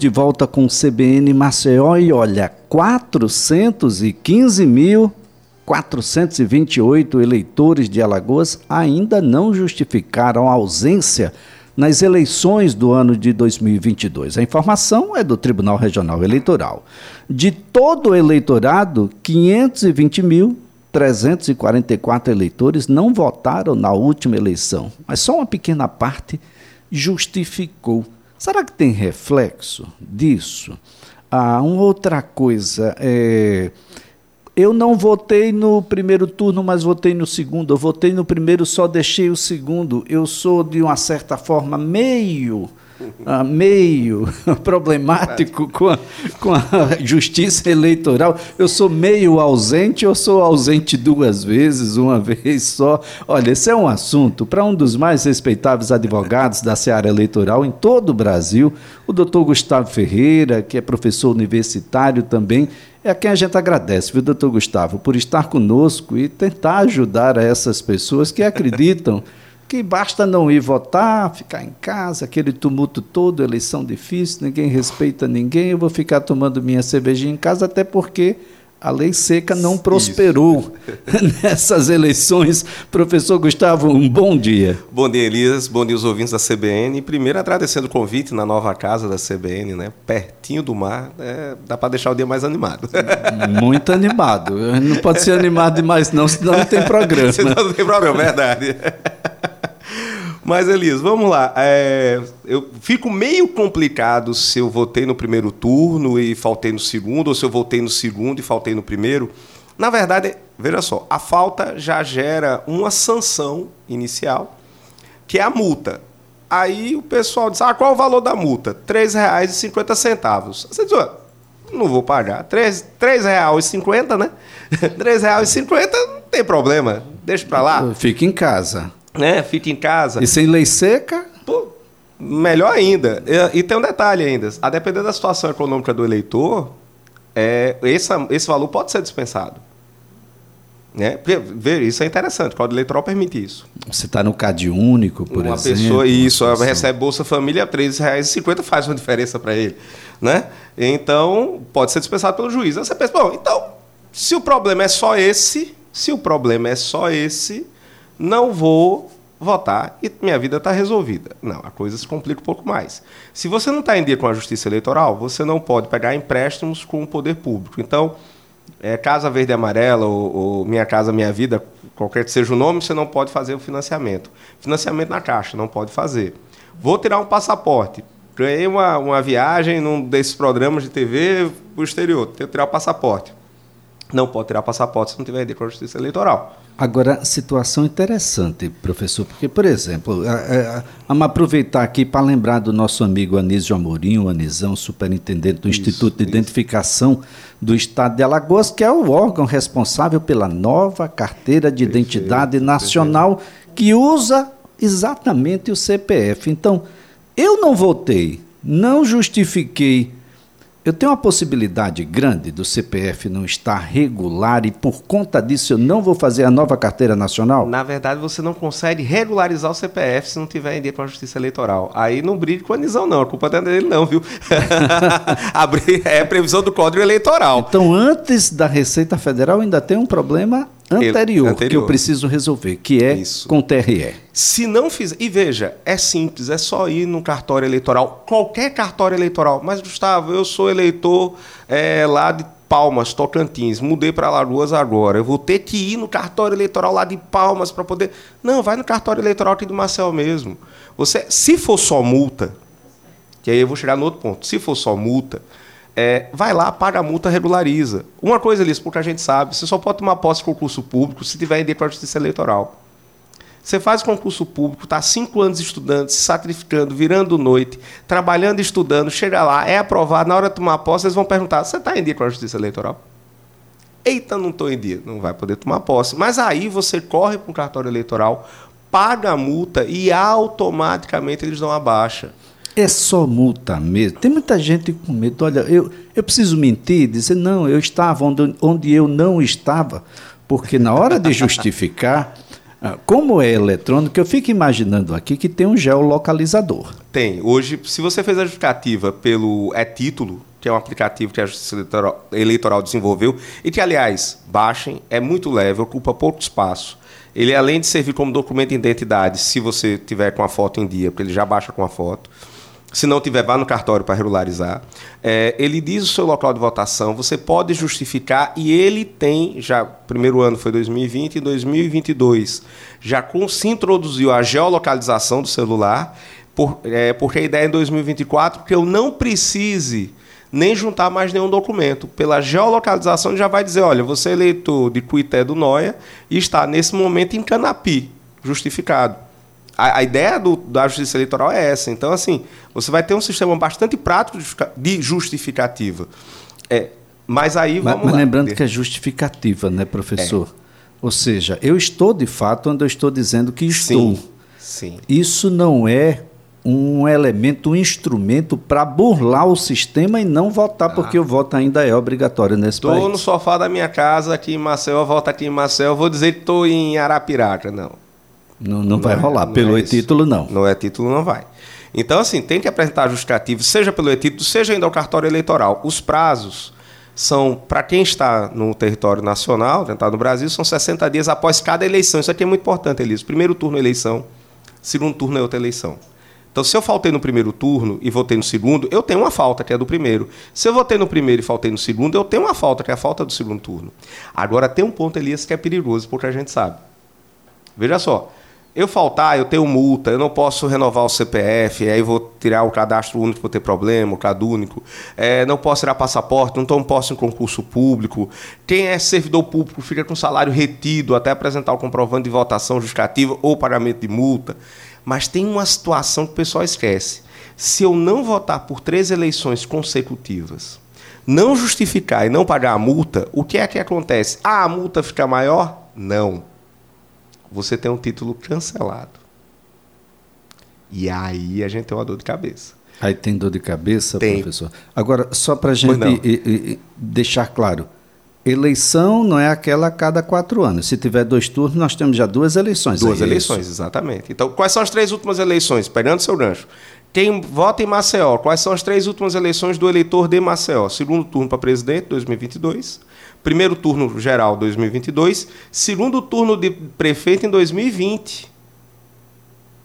de volta com o CBN Maceió e olha, 415.428 eleitores de Alagoas ainda não justificaram a ausência nas eleições do ano de 2022. A informação é do Tribunal Regional Eleitoral. De todo o eleitorado, 520.344 eleitores não votaram na última eleição, mas só uma pequena parte justificou Será que tem reflexo disso? Ah, uma outra coisa, é, eu não votei no primeiro turno, mas votei no segundo. Eu votei no primeiro, só deixei o segundo. Eu sou, de uma certa forma, meio meio problemático com a, com a justiça eleitoral. Eu sou meio ausente, eu sou ausente duas vezes, uma vez só. Olha, esse é um assunto para um dos mais respeitáveis advogados da seara eleitoral em todo o Brasil, o doutor Gustavo Ferreira, que é professor universitário também. É a quem a gente agradece, viu, doutor Gustavo, por estar conosco e tentar ajudar essas pessoas que acreditam que basta não ir votar, ficar em casa, aquele tumulto todo, eleição difícil, ninguém respeita ninguém, eu vou ficar tomando minha cervejinha em casa, até porque a lei seca não prosperou nessas eleições. Professor Gustavo, um bom dia. Bom dia, Elias. Bom dia, os ouvintes da CBN. Primeiro, agradecendo o convite na nova casa da CBN, né? pertinho do mar. É, dá para deixar o dia mais animado. Muito animado. Não pode ser animado demais, não, senão não tem programa. senão não tem programa, verdade. Mas, Elias, vamos lá. É, eu fico meio complicado se eu votei no primeiro turno e faltei no segundo, ou se eu votei no segundo e faltei no primeiro. Na verdade, veja só, a falta já gera uma sanção inicial, que é a multa. Aí o pessoal diz: ah, qual é o valor da multa? R$ 3,50. Você diz, não vou pagar. R$ 3,50, né? R$ 3,50 não tem problema. Deixa para lá. Fica em casa né? Fica em casa. E sem lei seca? Pô, melhor ainda. E, e, tem um detalhe ainda. A depender da situação econômica do eleitor, é, esse, esse valor pode ser dispensado. Né? Ver, isso é interessante, o Código Eleitoral permite isso. Você está no CAD único, por uma exemplo. Pessoa, isso, uma pessoa recebe Bolsa Família, R$ 13,50 faz uma diferença para ele. Né? Então, pode ser dispensado pelo juiz. Aí você pensa, bom, então, se o problema é só esse, se o problema é só esse, não vou votar e minha vida está resolvida. Não, a coisa se complica um pouco mais. Se você não está em dia com a justiça eleitoral, você não pode pegar empréstimos com o poder público. Então, é, Casa Verde e Amarela ou, ou, Minha Casa Minha Vida, qualquer que seja o nome, você não pode fazer o financiamento. Financiamento na Caixa, não pode fazer. Vou tirar um passaporte. Ganhei uma, uma viagem num desses programas de TV para o exterior. Tenho que tirar o passaporte. Não pode tirar passaporte se não tiver ideia com a justiça eleitoral. Agora, situação interessante, professor, porque, por exemplo, vamos aproveitar aqui para lembrar do nosso amigo Anísio Amorim, o Anizão, superintendente do isso, Instituto de isso. Identificação do Estado de Alagoas, que é o órgão responsável pela nova carteira de perfeito, identidade nacional, perfeito. que usa exatamente o CPF. Então, eu não votei, não justifiquei eu tenho uma possibilidade grande do CPF não estar regular e por conta disso eu não vou fazer a nova carteira nacional? Na verdade, você não consegue regularizar o CPF se não tiver em dia com a Justiça Eleitoral. Aí não brigue com a Anisão, não. A culpa não é dele, não, viu? é previsão do Código Eleitoral. Então, antes da Receita Federal, ainda tem um problema anterior, anterior, que eu preciso resolver, que é Isso. com o TRE. Se não fizer. E veja, é simples, é só ir no cartório eleitoral, qualquer cartório eleitoral. Mas, Gustavo, eu sou eleitor é, lá de Palmas, Tocantins, mudei para Lagoas agora. Eu vou ter que ir no cartório eleitoral lá de Palmas para poder. Não, vai no cartório eleitoral aqui do Marcel mesmo. Você, se for só multa, que aí eu vou chegar no outro ponto. Se for só multa, é, vai lá, paga a multa, regulariza. Uma coisa, Liz, porque a gente sabe, você só pode tomar posse de concurso público se tiver em com a justiça eleitoral. Você faz concurso público, está cinco anos estudando, se sacrificando, virando noite, trabalhando, estudando, chega lá, é aprovado, na hora de tomar posse, eles vão perguntar: você está em dia com a justiça eleitoral? Eita, não estou em dia, não vai poder tomar posse. Mas aí você corre para um cartório eleitoral, paga a multa e automaticamente eles dão a baixa. É só multa mesmo. Tem muita gente com medo. Olha, eu, eu preciso mentir, dizer, não, eu estava onde, onde eu não estava, porque na hora de justificar, Ah, como é eletrônico, eu fico imaginando aqui que tem um geolocalizador. Tem. Hoje, se você fez a justificativa pelo e-título, que é um aplicativo que a Justiça Eleitoral, Eleitoral desenvolveu, e que, aliás, baixem, é muito leve, ocupa pouco espaço. Ele, além de servir como documento de identidade, se você tiver com a foto em dia, porque ele já baixa com a foto, se não tiver, vá no cartório para regularizar. É, ele diz o seu local de votação, você pode justificar e ele tem, já, primeiro ano foi 2020 e 2022, já com, se introduziu a geolocalização do celular, por, é, porque a ideia é em 2024 que eu não precise nem juntar mais nenhum documento. Pela geolocalização já vai dizer, olha, você é eleitor de Cuité do Noia e está nesse momento em Canapi, justificado a, a ideia do, da justiça eleitoral é essa. Então, assim, você vai ter um sistema bastante prático de justificativa. É, mas aí vamos mas, mas lembrando que é justificativa, né, professor? É. Ou seja, eu estou de fato onde eu estou dizendo que estou. Sim. sim. Isso não é um elemento, um instrumento para burlar o sistema e não votar, ah. porque o voto ainda é obrigatório nesse tô país. Estou no sofá da minha casa aqui em Maceió, volto aqui em Maceió, vou dizer que estou em Arapiraca, não. Não, não vai rolar. Não pelo é e-título, não. No e-título, não vai. Então, assim, tem que apresentar justificativo, seja pelo e-título, seja ainda o cartório eleitoral. Os prazos são, para quem está no território nacional, está no Brasil, são 60 dias após cada eleição. Isso aqui é muito importante, Elias. Primeiro turno, eleição. Segundo turno é outra eleição. Então, se eu faltei no primeiro turno e votei no segundo, eu tenho uma falta, que é do primeiro. Se eu votei no primeiro e faltei no segundo, eu tenho uma falta, que é a falta do segundo turno. Agora, tem um ponto, Elias, que é perigoso, porque a gente sabe. Veja só, eu faltar, eu tenho multa, eu não posso renovar o CPF, aí vou tirar o cadastro único por ter problema, o cadúnico. É, não posso tirar passaporte, não posso em concurso público. Quem é servidor público fica com salário retido até apresentar o comprovante de votação justificativa ou pagamento de multa. Mas tem uma situação que o pessoal esquece. Se eu não votar por três eleições consecutivas, não justificar e não pagar a multa, o que é que acontece? Ah, a multa fica maior? Não você tem um título cancelado. E aí a gente tem uma dor de cabeça. Aí tem dor de cabeça, tem. professor? Agora, só para a gente deixar claro, eleição não é aquela a cada quatro anos. Se tiver dois turnos, nós temos já duas eleições. Duas é eleições, isso? exatamente. Então, quais são as três últimas eleições? Pegando seu gancho. Quem vota em Maceió, quais são as três últimas eleições do eleitor de Maceió? Segundo turno para presidente, 2022 primeiro turno geral 2022, segundo turno de prefeito em 2020.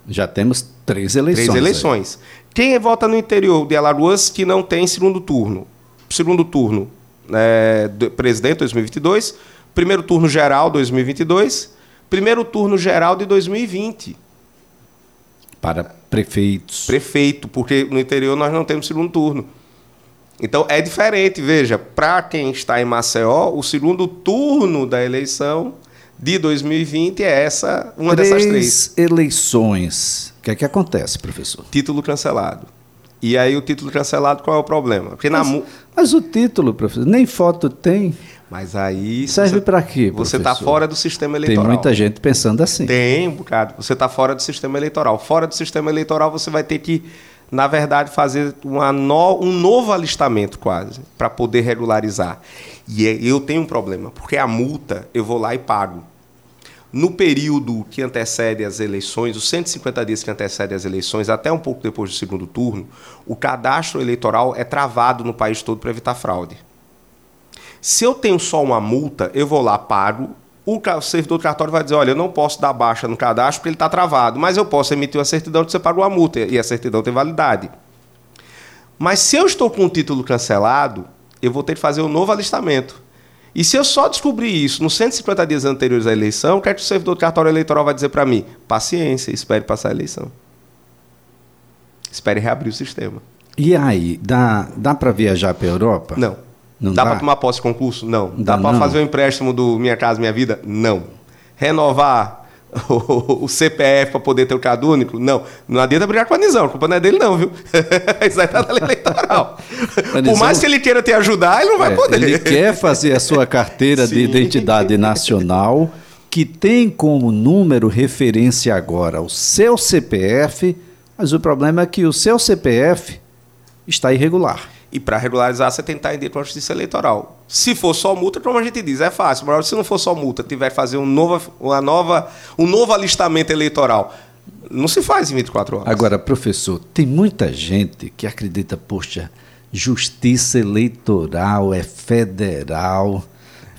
Já temos três eleições. Três eleições. Aí. Quem vota no interior de Alagoas que não tem segundo turno? Segundo turno, é, presidente 2022, primeiro turno geral 2022, primeiro turno geral de 2020. Para prefeitos. Prefeito, porque no interior nós não temos segundo turno. Então é diferente, veja, para quem está em Maceió, o segundo turno da eleição de 2020 é essa, uma três dessas três. eleições. O que é que acontece, professor? Título cancelado. E aí o título cancelado, qual é o problema? Porque mas, na... mas o título, professor, nem foto tem. Mas aí. Serve para quê? Professor? Você está fora do sistema eleitoral. Tem muita gente pensando assim. Tem um bocado. Você está fora do sistema eleitoral. Fora do sistema eleitoral, você vai ter que na verdade, fazer no, um novo alistamento quase, para poder regularizar. E é, eu tenho um problema, porque a multa eu vou lá e pago. No período que antecede as eleições, os 150 dias que antecedem as eleições, até um pouco depois do segundo turno, o cadastro eleitoral é travado no país todo para evitar fraude. Se eu tenho só uma multa, eu vou lá, pago, o servidor do cartório vai dizer, olha, eu não posso dar baixa no cadastro porque ele está travado, mas eu posso emitir uma certidão que você pagou a multa e a certidão tem validade. Mas se eu estou com o título cancelado, eu vou ter que fazer um novo alistamento. E se eu só descobrir isso nos 150 dias anteriores à eleição, o que é que o servidor do cartório eleitoral vai dizer para mim? Paciência, espere passar a eleição. Espere reabrir o sistema. E aí, dá, dá para viajar para a Europa? Não. Não dá, dá. para tomar posse de concurso? Não. Dá, dá para fazer o um empréstimo do Minha Casa Minha Vida? Não. Renovar o, CPF para poder ter o CAD único? Não. Não adianta brigar com a Nizão, a culpa não é dele, não, viu? Isso aí tá na lei eleitoral. Por mais que ele queira te ajudar, ele não vai é, poder. Ele quer fazer a sua carteira de identidade nacional, que tem como número referência agora o seu CPF, mas o problema é que o seu CPF está irregular. E para regularizar, você tem que estar em dia com a justiça eleitoral. Se for só multa, como a gente diz, é fácil. Mas se não for só multa, tiver que fazer um novo, uma nova, um novo alistamento eleitoral, não se faz em 24 horas. Agora, professor, tem muita gente que acredita, poxa, justiça eleitoral é federal,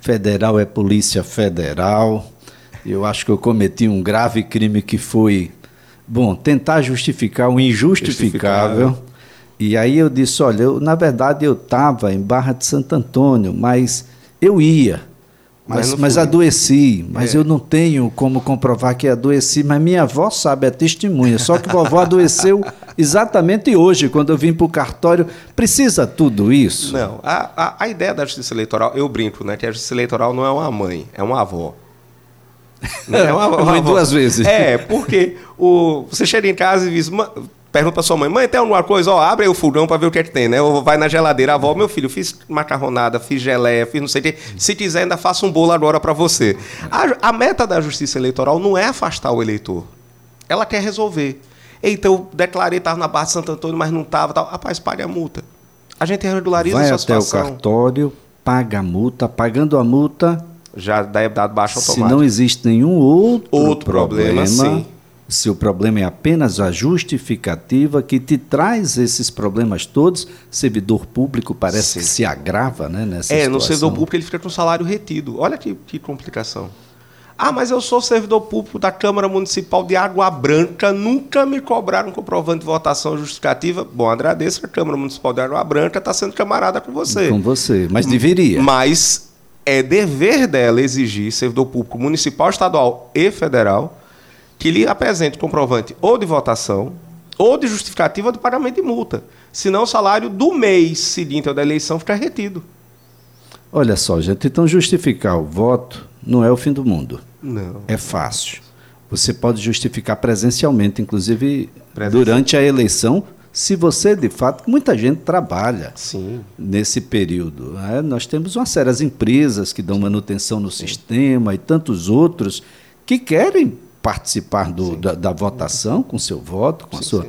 federal é polícia federal. Eu acho que eu cometi um grave crime que foi, bom, tentar justificar o injustificável. E aí eu disse, olha, eu, na verdade eu estava em Barra de Santo Antônio, mas eu ia. Mas, mas, mas adoeci, mas é. eu não tenho como comprovar que adoeci, mas minha avó sabe, é testemunha. Só que vovó adoeceu exatamente hoje, quando eu vim para o cartório. Precisa tudo isso? Não. A, a, a, ideia da justiça eleitoral, eu brinco, né? Que a justiça eleitoral não é uma mãe, é uma avó. é uma, uma mãe duas vezes. É, porque o, você chega em casa e diz, pergunta pra sua mãe, mãe, tem alguma coisa? Ó, abre aí o fogão para ver o que é que tem, né? Ou vai na geladeira, avó, meu filho, fiz macarronada, fiz geleia, fiz não sei o quê. Se quiser, ainda faça um bolo agora para você. A, a meta da justiça eleitoral não é afastar o eleitor. Ela quer resolver. Eita, eu declarei, estava na Barra de Santo Antônio, mas não estava. Tal. Rapaz, pague a multa. A gente regulariza Vai a sua situação. até o cartório, paga a multa, pagando a multa... Já dá dado baixo automático. Se não existe nenhum outro, outro problema, problema sim se o problema é apenas a justificativa que te traz esses problemas todos, servidor público parece Sim. que se agrava né, nessa é, situação. no servidor público ele fica com salário retido. Olha que, que complicação. Ah, mas eu sou servidor público da Câmara Municipal de Água Branca, nunca me cobraram comprovante de votação justificativa. Bom, agradeço que a Câmara Municipal de Água Branca está sendo camarada com você. Com você, mas deveria. Mas é dever dela exigir, servidor público municipal, estadual e federal, que lhe apresente comprovante ou de votação, ou de justificativa de pagamento de multa. Senão o salário do mês seguinte ao da eleição fica retido. Olha só, gente, então justificar o voto não é o fim do mundo. Não. É fácil. Você pode justificar presencialmente, inclusive durante a eleição, se você de fato. Muita gente trabalha Sim. nesse período. Né? Nós temos uma série de empresas que dão manutenção no Sim. sistema e tantos outros que querem participar do, da, da, votação com seu voto, com sim, a sua. Sim.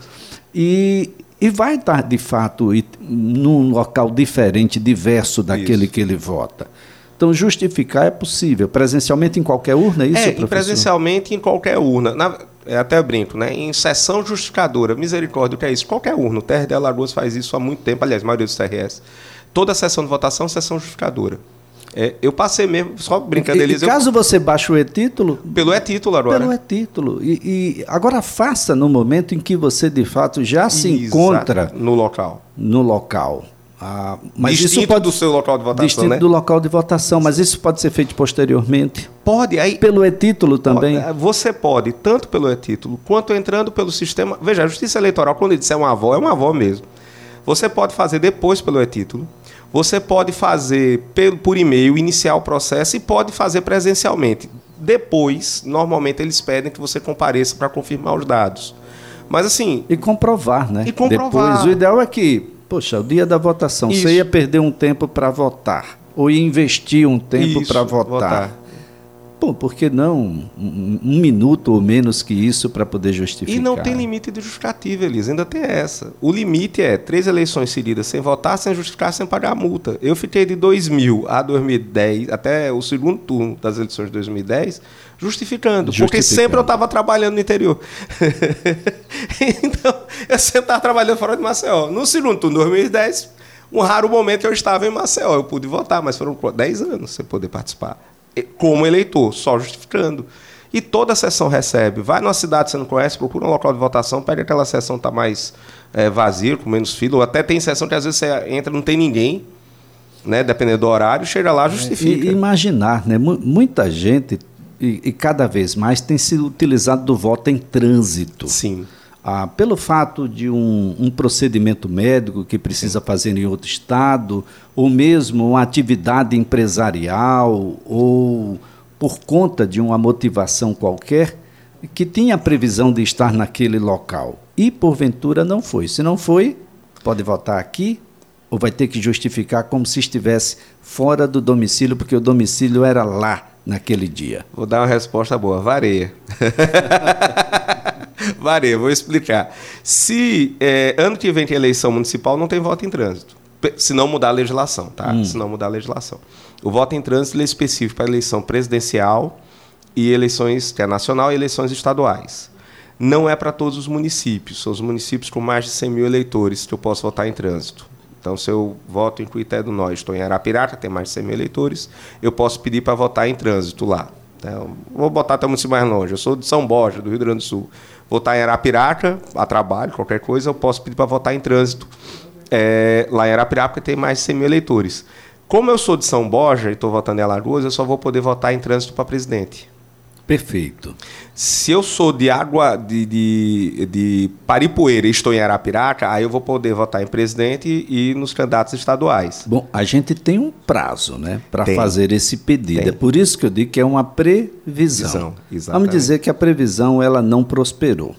E, e vai estar, de fato, num local diferente, diverso daquele isso. que ele vota. Então, justificar é possível. Presencialmente em qualquer urna, é isso, é, professor? presencialmente em qualquer urna. Na, é até brinco, né? Em sessão justificadora, misericórdia, o que é isso? Qualquer urna. O TR de Alagoas faz isso há muito tempo, aliás, a maioria dos TRS. Toda sessão de votação, sessão justificadora. É, eu passei mesmo, só brincadeira. E, e caso eu... você baixe o e-título. Pelo e-título agora. Pelo e-título. E, e, agora faça no momento em que você de fato já se encontra. No local. No local. Ah, mas distinto isso pode, do seu local de votação, distinto né? do local de votação, mas isso pode ser feito posteriormente. Pode, aí pelo e-título também. Você pode, tanto pelo e-título quanto entrando pelo sistema. Veja, a Justiça Eleitoral quando ele disser uma avó, é uma avó mesmo. Você pode fazer depois pelo e-título. Você pode fazer por e-mail, iniciar o processo e pode fazer presencialmente. Depois, normalmente eles pedem que você compareça para confirmar os dados. Mas assim. E comprovar, né? E comprovar. Depois, o ideal é que, poxa, o dia da votação, Isso. você ia perder um tempo para votar. Ou ia investir um tempo para votar. votar. Pô, por que não um, um minuto ou menos que isso para poder justificar? E não tem limite de justificativa, Elisa, ainda tem essa. O limite é três eleições seguidas sem votar, sem justificar, sem pagar a multa. Eu fiquei de 2000 a 2010, até o segundo turno das eleições de 2010, justificando, justificando. porque sempre eu estava trabalhando no interior. então, eu sempre estava trabalhando fora de Maceió. No segundo turno de 2010, um raro momento eu estava em Maceió. Eu pude votar, mas foram 10 anos sem poder participar como eleitor, só justificando. E toda a sessão recebe. Vai numa cidade que você não conhece, procura um local de votação, pega aquela sessão que está mais é, vazia, com menos fila, ou até tem sessão que às vezes você entra não tem ninguém, né? dependendo do horário, chega lá, justifica. E, imaginar, né? muita gente, e, e cada vez mais, tem sido utilizado do voto em trânsito. Sim. Ah, pelo fato de um, um, procedimento médico que precisa fazer em outro estado, ou mesmo uma atividade empresarial, ou por conta de uma motivação qualquer, que tinha a previsão de estar naquele local e porventura não foi. Se não foi, pode votar aqui ou vai ter que justificar como se estivesse fora do domicílio, porque o domicílio era lá naquele dia. Vou dar uma resposta boa, vareia. vareia, vou explicar. Se é, ano que vem tem eleição municipal, não tem voto em trânsito. se não mudar a legislação, tá? Hum. Se não mudar a legislação. O voto em trânsito é específico para eleição presidencial e eleições, que é nacional e eleições estaduais. Não é para todos os municípios, são os municípios com mais de 100 mil eleitores que eu posso votar em trânsito. Então, se eu voto em Cuité do Norte, estou em Arapiraca, tem mais de 100 mil eleitores, eu posso pedir para votar em trânsito lá. Então, vou botar até município mais longe. Eu sou de São Borja, do Rio Grande do Sul. Votar em Arapiraca, a trabalho, qualquer coisa, eu posso pedir para votar em trânsito é, lá em Arapiraca, tem mais de 100 mil eleitores. Como eu sou de São Borja e estou votando em Alagoas, eu só vou poder votar em trânsito para presidente. Perfeito. Se eu sou de água de, de, de Paripoeira e estou em Arapiraca, aí eu vou poder votar em presidente e nos candidatos estaduais. Bom, a gente tem um prazo, né, para fazer esse pedido. Tem. É por isso que eu digo que é uma previsão. Visão, Vamos dizer que a previsão ela não prosperou.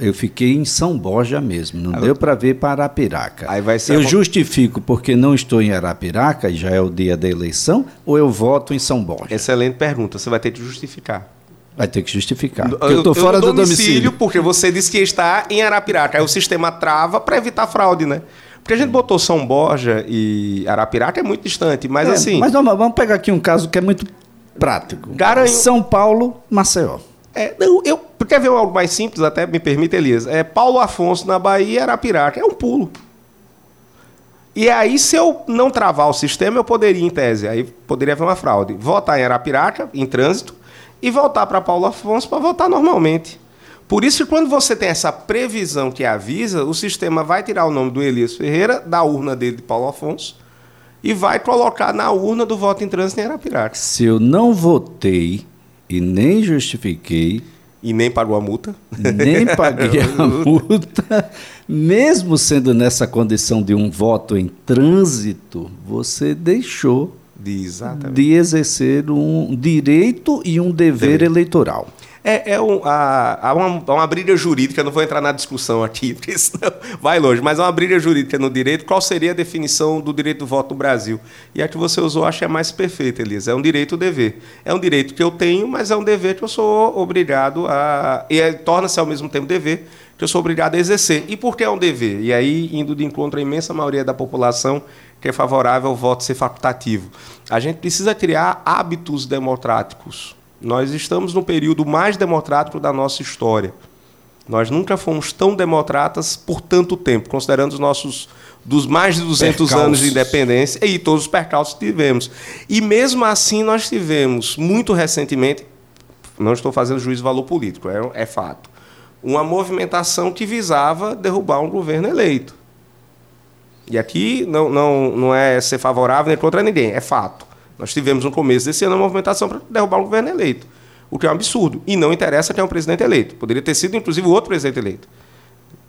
Eu fiquei em São Borja mesmo, não aí deu para ver para Arapiraca. Aí vai ser eu a... justifico porque não estou em Arapiraca, já é o dia da eleição, ou eu voto em São Borja? Excelente pergunta, você vai ter que justificar. Vai ter que justificar. Eu, eu estou fora do domicílio. Porque você disse que está em Arapiraca. Aí o sistema trava para evitar fraude, né? Porque a gente botou São Borja e Arapiraca é muito distante, mas é, assim. Mas vamos, vamos pegar aqui um caso que é muito prático. Garanho... São Paulo, Maceió. É, não, eu quer ver algo mais simples, até me permite, Elias. É Paulo Afonso na Bahia, Arapiraca. É um pulo. E aí, se eu não travar o sistema, eu poderia, em tese, aí poderia haver uma fraude. Votar em Arapiraca, em trânsito, e voltar para Paulo Afonso para votar normalmente. Por isso que quando você tem essa previsão que avisa, o sistema vai tirar o nome do Elias Ferreira da urna dele de Paulo Afonso e vai colocar na urna do voto em trânsito em Arapiraca. Se eu não votei e nem justifiquei. E nem pagou a multa? Nem paguei a multa. Mesmo sendo nessa condição de um voto em trânsito, você deixou de, de exercer um direito e um dever Dever. eleitoral. É, é um, há uma, uma briga jurídica, não vou entrar na discussão aqui, porque senão vai longe, mas há uma briga jurídica no direito. Qual seria a definição do direito do voto no Brasil? E a que você usou, acho que é mais perfeita, Elisa. É um direito dever. É um direito que eu tenho, mas é um dever que eu sou obrigado a. E é, torna-se ao mesmo tempo dever que eu sou obrigado a exercer. E por que é um dever? E aí, indo de encontro à imensa maioria da população que é favorável ao voto ser facultativo. A gente precisa criar hábitos democráticos nós estamos no período mais democrático da nossa história. Nós nunca fomos tão democratas por tanto tempo, considerando os nossos dos mais de 200 percalços. anos de independência e todos os percalços que tivemos. E mesmo assim nós tivemos muito recentemente, não estou fazendo juízo de valor político, é, é fato, uma movimentação que visava derrubar um governo eleito. E aqui não, não, não é ser favorável nem contra ninguém, é fato. Nós tivemos no começo desse ano uma movimentação para derrubar um governo eleito, o que é um absurdo. E não interessa quem é um presidente eleito. Poderia ter sido, inclusive, o outro presidente eleito.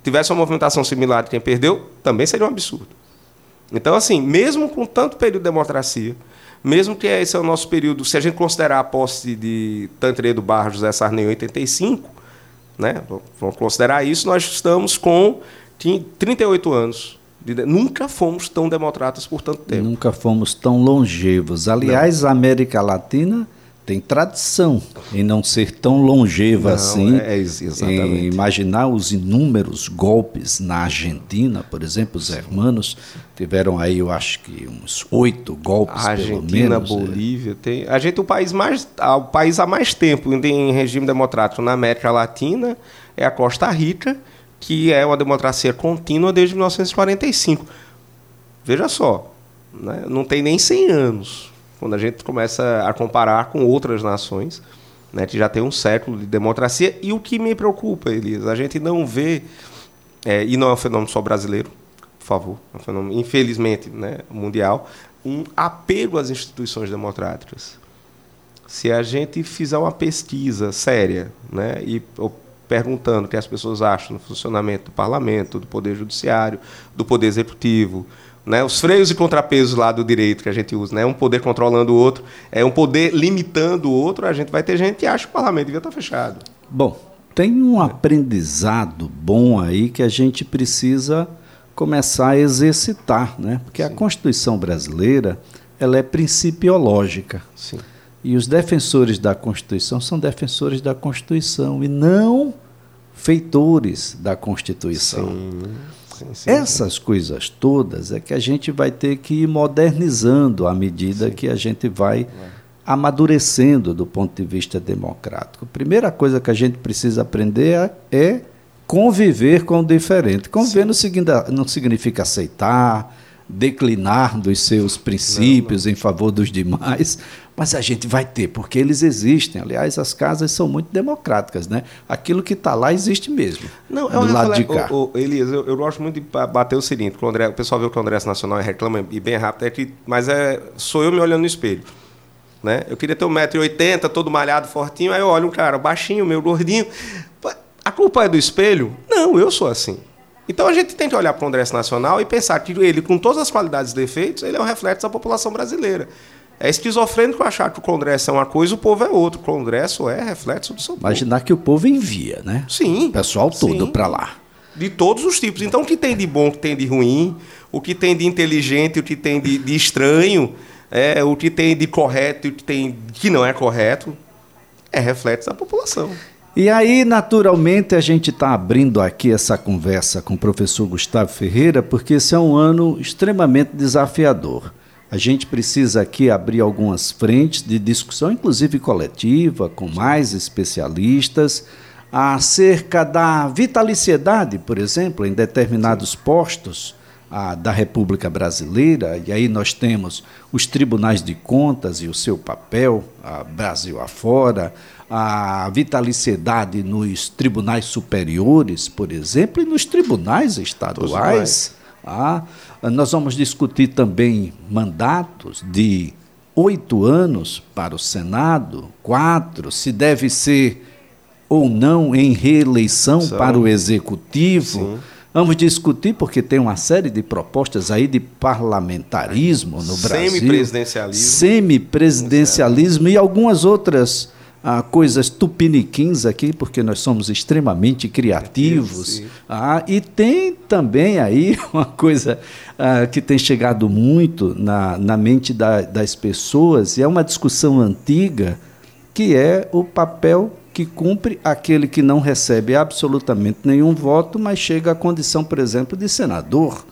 Tivesse uma movimentação similar de quem perdeu, também seria um absurdo. Então, assim, mesmo com tanto período de democracia, mesmo que esse é o nosso período, se a gente considerar a posse de Tancredo Barros José Sarney em 85, né, vamos considerar isso, nós estamos com 38 anos Nunca fomos tão democratas por tanto tempo. Nunca fomos tão longevos. Aliás, não. a América Latina tem tradição em não ser tão longeva não, assim. É, exatamente. Em imaginar os inúmeros golpes na Argentina, por exemplo, os hermanos tiveram aí, eu acho que uns oito golpes a Argentina, menos, é. Bolívia, é. tem. A gente o país mais, o país há mais tempo em regime democrático na América Latina é a Costa Rica que é uma democracia contínua desde 1945. Veja só, né? não tem nem 100 anos, quando a gente começa a comparar com outras nações, né, que já tem um século de democracia. E o que me preocupa, Elias, a gente não vê, é, e não é um fenômeno só brasileiro, por favor, é um fenômeno, infelizmente, né, mundial, um apego às instituições democráticas. Se a gente fizer uma pesquisa séria né, e perguntando o que as pessoas acham do funcionamento do parlamento, do poder judiciário, do poder executivo, né? Os freios e contrapesos lá do direito que a gente usa, né? Um poder controlando o outro, é um poder limitando o outro. A gente vai ter gente que acha que o parlamento devia estar fechado. Bom, tem um aprendizado bom aí que a gente precisa começar a exercitar, né? Porque Sim. a Constituição brasileira ela é principiológica. Sim. E os defensores da Constituição são defensores da Constituição e não feitores da Constituição. Sim. Sim, sim, Essas coisas todas é que a gente vai ter que ir modernizando à medida que a gente vai é. amadurecendo do ponto de vista democrático. A primeira coisa que a gente precisa aprender é conviver com o diferente. Conviver não, não significa aceitar, declinar dos seus princípios não, não. em favor dos demais, mas a gente vai ter, porque eles existem. Aliás, as casas são muito democráticas, né? Aquilo que está lá existe mesmo. Não, é do lado de cá. O, o, Elias, eu, eu, gosto muito de bater o seguinte: o, o pessoal vê o Congresso Nacional e reclama e bem rápido, é que, mas é, sou eu me olhando no espelho. Né? Eu queria ter 1,80m, todo malhado, fortinho, aí eu olho um cara baixinho, meu gordinho. A culpa é do espelho? Não, eu sou assim. Então a gente tem que olhar para o Congresso Nacional e pensar que ele, com todas as qualidades e defeitos, ele é um reflexo da população brasileira. É esquizofrênico achar que o Congresso é uma coisa e o povo é outra. O Congresso é reflexo do seu povo. Imaginar que o povo envia, né? Sim. O pessoal todo para lá. De todos os tipos. Então, o que tem de bom, o que tem de ruim, o que tem de inteligente, o que tem de, de estranho, é, o que tem de correto e o que tem que não é correto, é reflexo da população. E aí, naturalmente, a gente está abrindo aqui essa conversa com o professor Gustavo Ferreira, porque esse é um ano extremamente desafiador. A gente precisa aqui abrir algumas frentes de discussão, inclusive coletiva, com mais especialistas, acerca da vitaliciedade, por exemplo, em determinados postos da República Brasileira, e aí nós temos os tribunais de contas e o seu papel, Brasil afora, a vitaliciedade nos tribunais superiores, por exemplo, e nos tribunais estaduais. Ah, nós vamos discutir também mandatos de oito anos para o Senado, quatro, se deve ser ou não em reeleição São. para o Executivo. Sim. Vamos discutir, porque tem uma série de propostas aí de parlamentarismo no Brasil. Semipresidencialismo. Semipresidencialismo e algumas outras ah, coisas tupiniquins aqui, porque nós somos extremamente criativos. Ah, e tem também aí uma coisa ah, que tem chegado muito na, na mente da, das pessoas, e é uma discussão antiga, que é o papel que cumpre aquele que não recebe absolutamente nenhum voto, mas chega à condição, por exemplo, de senador.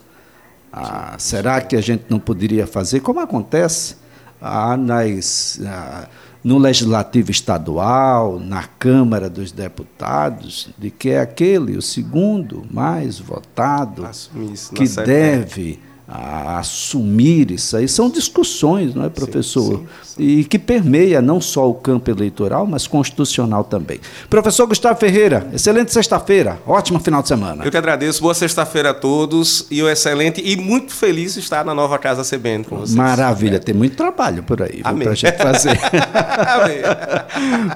Ah, será que a gente não poderia fazer como acontece ah, nas. Ah, no Legislativo Estadual, na Câmara dos Deputados, de que é aquele, o segundo mais votado, que deve a assumir isso aí. São discussões, não é, professor? Sim, sim, sim. E que permeia não só o campo eleitoral, mas constitucional também. Professor Gustavo Ferreira, excelente sexta-feira, ótimo final de semana. Eu que agradeço, boa sexta-feira a todos e o excelente e muito feliz de estar na nova Casa CBN com vocês. Maravilha, é. tem muito trabalho por aí para a gente fazer. Amém.